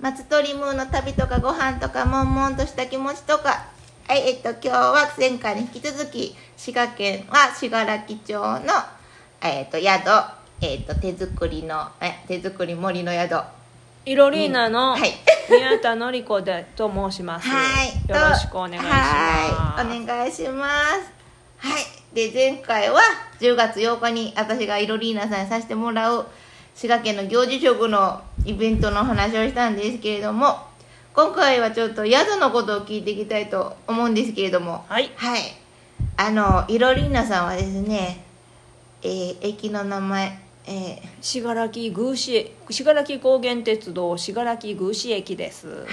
松鳥ムーの旅とかご飯とか悶々とした気持ちとか。はいえっと今日は前回に引き続き滋賀県は信楽町のえっと宿。えっと手作りのえ手作り森の宿。イロリーナのはい。宮田典子でと申します。はい。よろしくお願いします。はい。お願いします。はい。で前回は10月8日に私がイロリーナさんにさせてもらう滋賀県の行事食のイベントの話をしたんですけれども今回はちょっと宿のことを聞いていきたいと思うんですけれどもはい。はい。あのイロリーナさんはですねえー駅の名前えー信楽宮市信楽高原鉄道信楽宮市駅です。はい、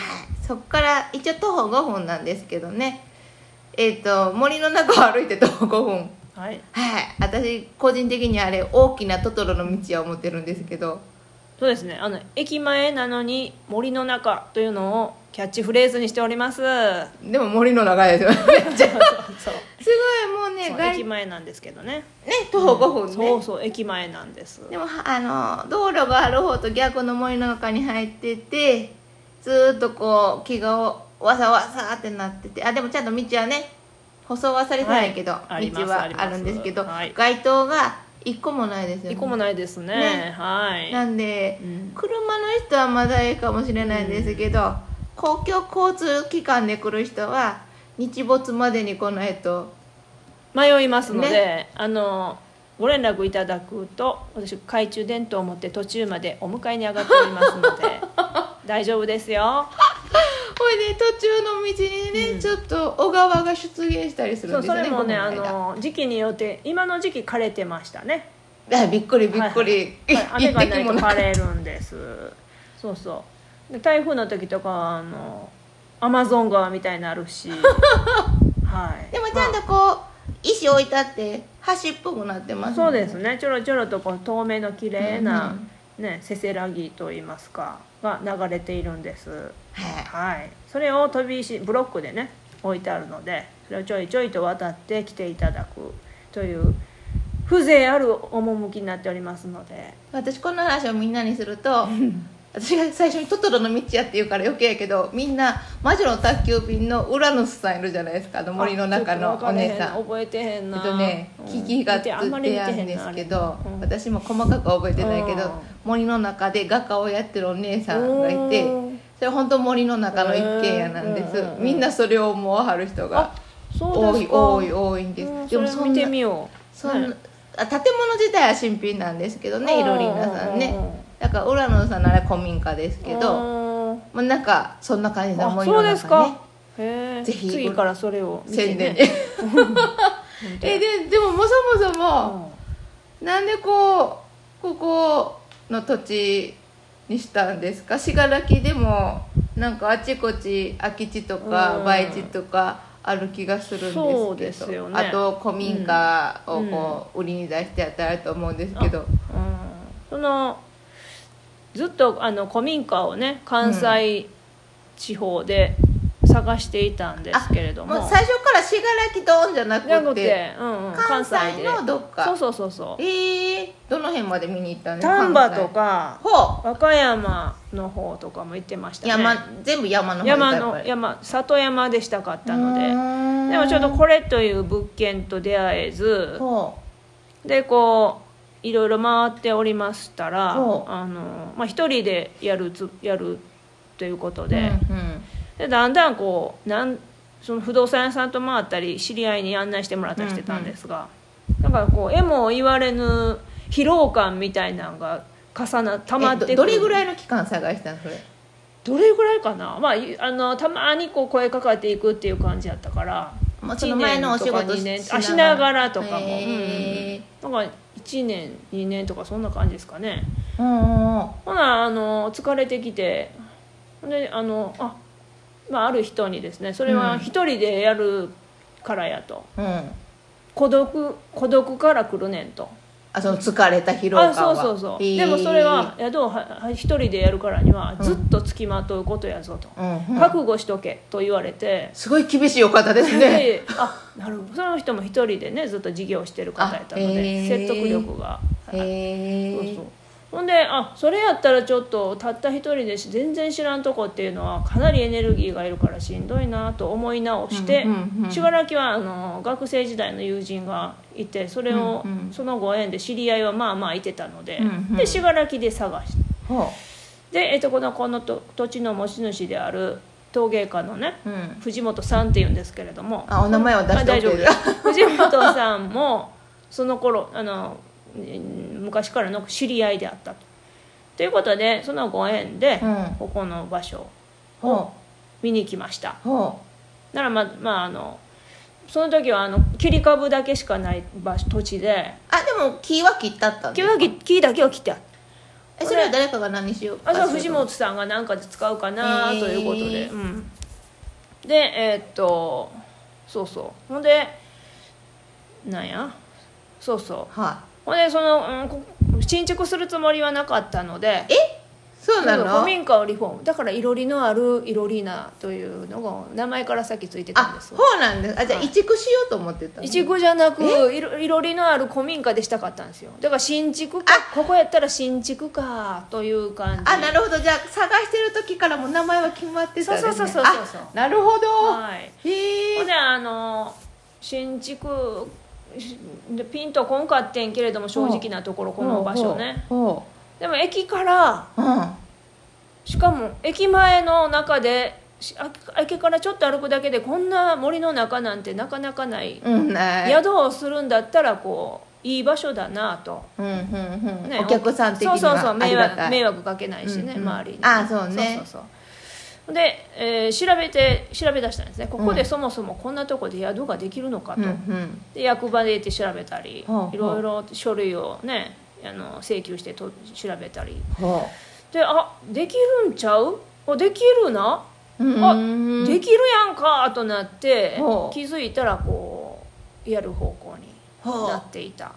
そこから一応徒歩5分なんですけどね。えっ、と森の中を歩いて徒歩5分。はい。はい。私個人的にあれ大きなトトロの道は思ってるんですけどそうですね。あの駅前なのに森の中というのをキャッチフレーズにしております。でも森の中ですよ すそうごいもうね駅前なんですけどね。ね徒歩5分ね、そうそう駅前なんです。でもはあの道路がある方と逆の森の中に入っててずーっとこう木がわさわさってなっててあでもちゃんと道はね舗装はされてないけど、はい道はあるんですけど、はい街灯が一個もないですよね。一個もないですね。ね。はい。なんで、うん。車の人はまだいいかもしれないんですけど、公共交通機関で来る人は日没までに来ないと迷いますので、あのご連絡いただくと私懐中電灯を持って途中までお迎えに上がっておりますので 大丈夫ですよほいで途中の道にね、うん。ちょっと小川が出現したりするそうんですよねそれもねあこの間の時期によって今の時期枯れてましたね。あびっくりびっくり、はいはい雨がないと枯れるんです。そうそう。で台風の時とかはあのアマゾン川みたいになるし。はい。でもちゃんとこう、石置いてあって橋っぽくなってますそうですね。ちょろちょろとこう透明の綺麗な、うんね、せせらぎといいますかが流れているんです。はいはい。それを飛び石ブロックでね置いてあるのでそれをちょいちょいと渡って来ていただくという風情ある趣になっておりますので。私この話をみんなにすると私が最初にトトロの道やって言うから余計やけどみんな魔女の宅急便のウラヌスさんいるじゃないですかあの森の中のお姉さん。覚えてへんな。えっとね、うん。キキがつって見てあんまり見てあるんですけど、うん私も細かくは覚えてないけど、うん。森の中で画家をやってるお姉さんがいてうん。それ本当森の中の一軒家なんです、うんみんなそれを思わはる人が多い多い多いんです、うんでもそんなみよう。そんな、ねあ建物自体は新品なんですけどねいろりんなさんねだから浦野さんなら古民家ですけど、うんまあ、なんかそんな感じのあ森の中ね。そうですか。ぜひ。次からそれを宣伝。ね えででももそもそも、なんでこうここの土地にしたんですか？信楽でもなんかあちこち空き地とかうん。売地とかある気がするんですけど。そうですよね。あと古民家をこう売りに出してやったらと思うんですけど、うん。そのずっとあの古民家をね関西地方で探していたんですけれども,、もう最初から信楽ドンじゃなくじゃなくてて、うんうん、関西のどっか。そうそうそうそう。えー、どの辺まで見に行ったんです丹波と関か和歌山の方とかも行ってましたね。う山全部山の方山の山里山でしたかったので。でもちょっとこれという物件と出会えずほでこういろいろ回っておりましたらあの、まあ、一人でやるつやるということうで,、うんうん。でだんだんこうなんその不動産屋さんと回ったり知り合いに案内してもらったりしてたんですが、だからこうえも言われぬ疲労感みたいなのが重な溜まってどどれぐらいの期間探したのそれ？どれぐらいかな、まあ、いあのたまにこう声かかっていくっていう感じやったからもうその前のお仕事1年とか2年しながら。とかも、へうん、なんか1年2年とかそんな感じですかね。ーうんうんうん。ほなあの疲れてきてほんであのあ、まあ、ある人にですねそれはうん。一人でやるからやと、うん。孤独孤独から来るねんとあその疲れた疲労感あはそうそうそう、でもそれは宿をはは一人でやるからにはずっとつきまとうことやぞと、うんうん。覚悟しとけと言われて、すごい厳しいお方ですね。で あなるほど。その人も一人でねずっと事業してる方やったのあへでー。説得力が。へえそうそうほんであそれやったらちょっとたった一人でし全然知らんとこっていうのはかなりエネルギーがいるからしんどいなと思い直してうんうんうん信楽はあの学生時代の友人がいてそれを、うんうんそのご縁で知り合いはまあまあいてたので、うんうん。で信楽で探してほで、えっと、このこのと土地の持ち主である陶芸家のねううん。藤本さんっていうんですけれどもあお名前は出してあ大丈夫です。藤本さんもその頃あのうん昔からの知り合いであったと。ということでそのご縁で、うん。ここの場所をほ見に来ました。ならまあまああのその時はあの切り株だけしかない場所土地で。うあでも木は切ったったん木は木木だけを切ってあった。えそれは誰かが何しようあじゃあ藤本さんが何かで使うかなということで、うん、でえーっとそうそう。ほんでなんや？そうそう。はほんでその、うんこ新築するつもりはなかったのでいそうなの？古民家をリフォーム。だからいろりのあるいろりなというのが名前から先ついてたんあです。そうなんです。あじゃあはい。移築しようと思ってたの？いちごじゃなくいろりのある古民家でしたかったんですよ。だから新築か。ここやったら新築かという感じ。あなるほど。じゃあ探してる時からもう名前は決まってたんですね。そうそうそうそうそうあなるほど。はい。へえほんであの新築ピンとこんかってんけれども正直なところこの場所ね。ほでも駅からしかも駅前の中で駅からちょっと歩くだけでこんな森の中なんてなかなかない、宿をするんだったらこういい場所だなと、うんうんうん。ねお客さん的にそうそうそう迷惑かけないしね、周りに。あそうね。そうそうそうで、えー調べて調べ出したんですね。ここでそもそもこんなとこで宿ができるのかと、うんうん。で役場で行って調べたり、ほうほういろいろ書類をねあの請求してと調べたり。ほであできるんちゃう？あできるな、あんできるやんかとなって気づいたらこうやる方向になっていた。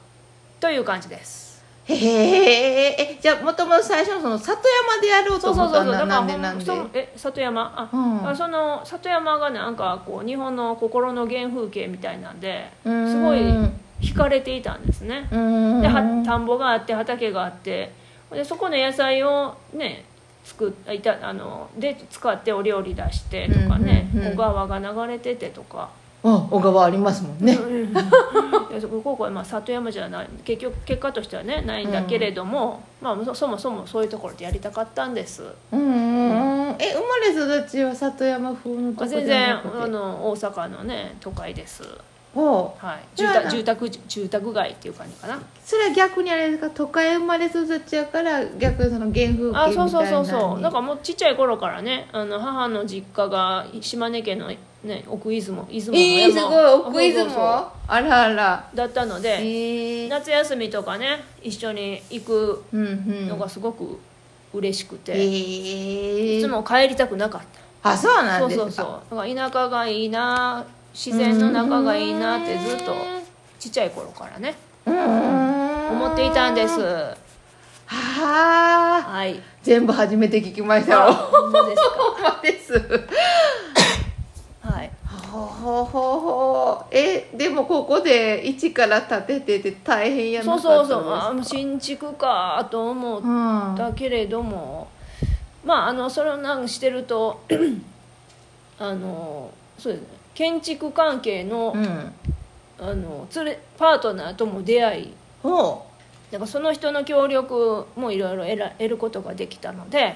という感じですへええじゃあもともと最初のその里山でやろうとそう思ったのそうそうそうだからなんで？なんでそのえ里山？あ、うん。あその里山がなんかこう日本の心の原風景みたいなんでうん。すごい惹かれていたんですね。うん。では田んぼがあって畑があって。でそこの野菜をね作っいたあので使ってお料理出してとかね、小川が流れててとか、あ小川ありますもんね うんでそこここはまあ里山じゃない結局結果としてはねないんだけれども、まあ、そそもそもそういうところでやりたかったんです、うんうんうん。え生まれ育ちは里山風のとこ全じ然あの大阪のね都会です、ほう。はい、住宅住宅住宅街っていう感じかな。それは逆にあれですか？都会生まれ育ちやから逆にその原風景みたいなあそうそうそうそう。だかからもうちっちゃい頃からねあの母の実家が島根県の、ね、奥出雲出雲のえー、すごい奥出雲そうそう。そあらあら。うだったのえで、ー、夏休みとかね一緒に行くうんうん。のがすごく嬉しくて、えー、いつも帰りたくなかった。あそうなんそうですか。そうそうだから田舎がいいな自然の中がいいなってずっとちっちゃい頃からねうーん。思っていたんです。はあ。はい。全部初めて聞きました。ほんまです ほんまですほうほうほう。えでもここで一から建ててて大変やなそうそうそう。あ新築かと思っうんだけれども。まああのそれをなんしてると あのそうですね。建築関係の,、うん。あの連れパートナーとも出会い。ほだからその人の協力もいろいろ得ら得ることができたので。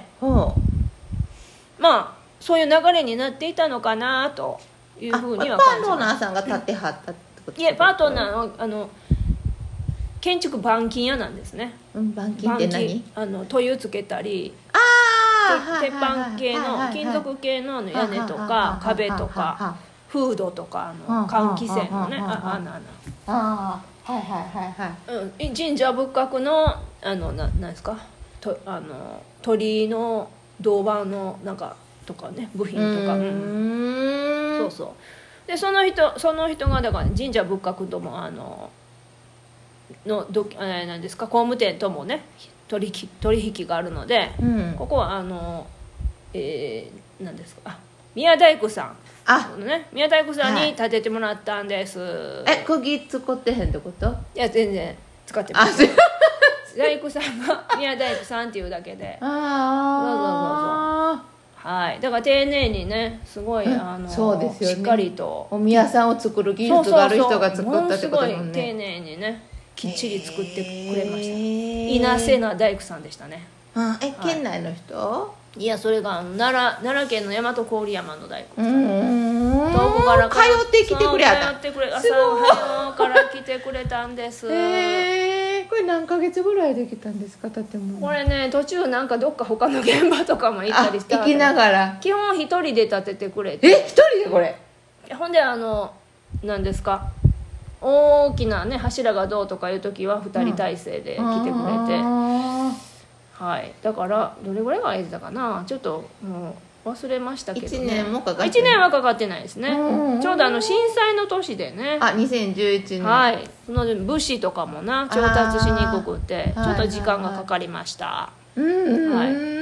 まあそういう流れになっていたのかなというふうにはパートナーさんが建ってはったってこといえパートーナーのあの建築板金屋なんですね。うん板金って何？あの灯油つけたりああ鉄板系の金属系の屋根とか壁とかフードとかあのはあ換気扇のねはあはあはあ。あはいはいはいはい。うん、神社仏閣のあのななんですか？とあの鳥居の銅板のなんかとかね部品とか、うんそうそう。でその人その人がだから神社仏閣ともあののどえーなんですか工務店ともね取引取引があるので、うん。ここはあのえー、なんですかあ宮大工さん。あ。ね宮大工さんはい。に建ててもらったんです、え釘使ってへんってこと？いや全然使ってます大工さんが宮大工さんっていうだけで。あはい。だから丁寧にねすごいうん。あのそうですよね。しっかりと。あお宮さんを作る技術がある人が作ったってことだもんものすごい丁ね寧にねきっちり作ってくれました、た稲瀬名大工さんでしたね。あえ県内の人？いやそれが奈良奈良県の大和郡山の大工うーん遠くから通ってきてくれた。通ってくれ朝すごい。早うから来てくれたんです。へえこれ何ヶ月ぐらいできたんですか？建物。これね途中なんかどっか他の現場とかも行っあたりして行きながら。基本一人で建ててくれえて一人でこれ？ほんであの何ですか？大きなね柱がどうとかいう時は2人体制で来てくれて、あはい。だからどれぐらいが空いてたかな？ちょっともう忘れましたけど、ね、一年もかかってない。1年はかかってないですね、うん。ちょうどあの震災の年でね。ーあ2011年。はい。その物資とかもな調達しにくくてちょっと時間がかかりました、うんうん。はい。うん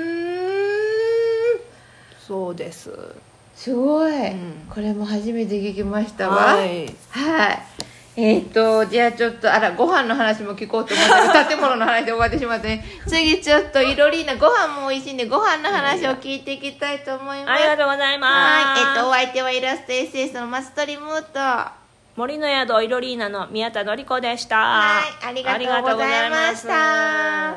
そうです。すごい、ん。これも初めて聞きましたわ。はい。はい。えっ、と、じゃあちょっと、あら、ご飯の話も聞こうと思ったら、建物の話で終わってしまってね。次ちょっと、いろりな、ご飯も美味しいんで、ご飯の話を聞いていきたいと思います。ありがとうございますはい。えっ、と、お相手はイラストエッセンスのマストリムーと、森の宿いろりーナの宮田典子でしたはいありがとうございました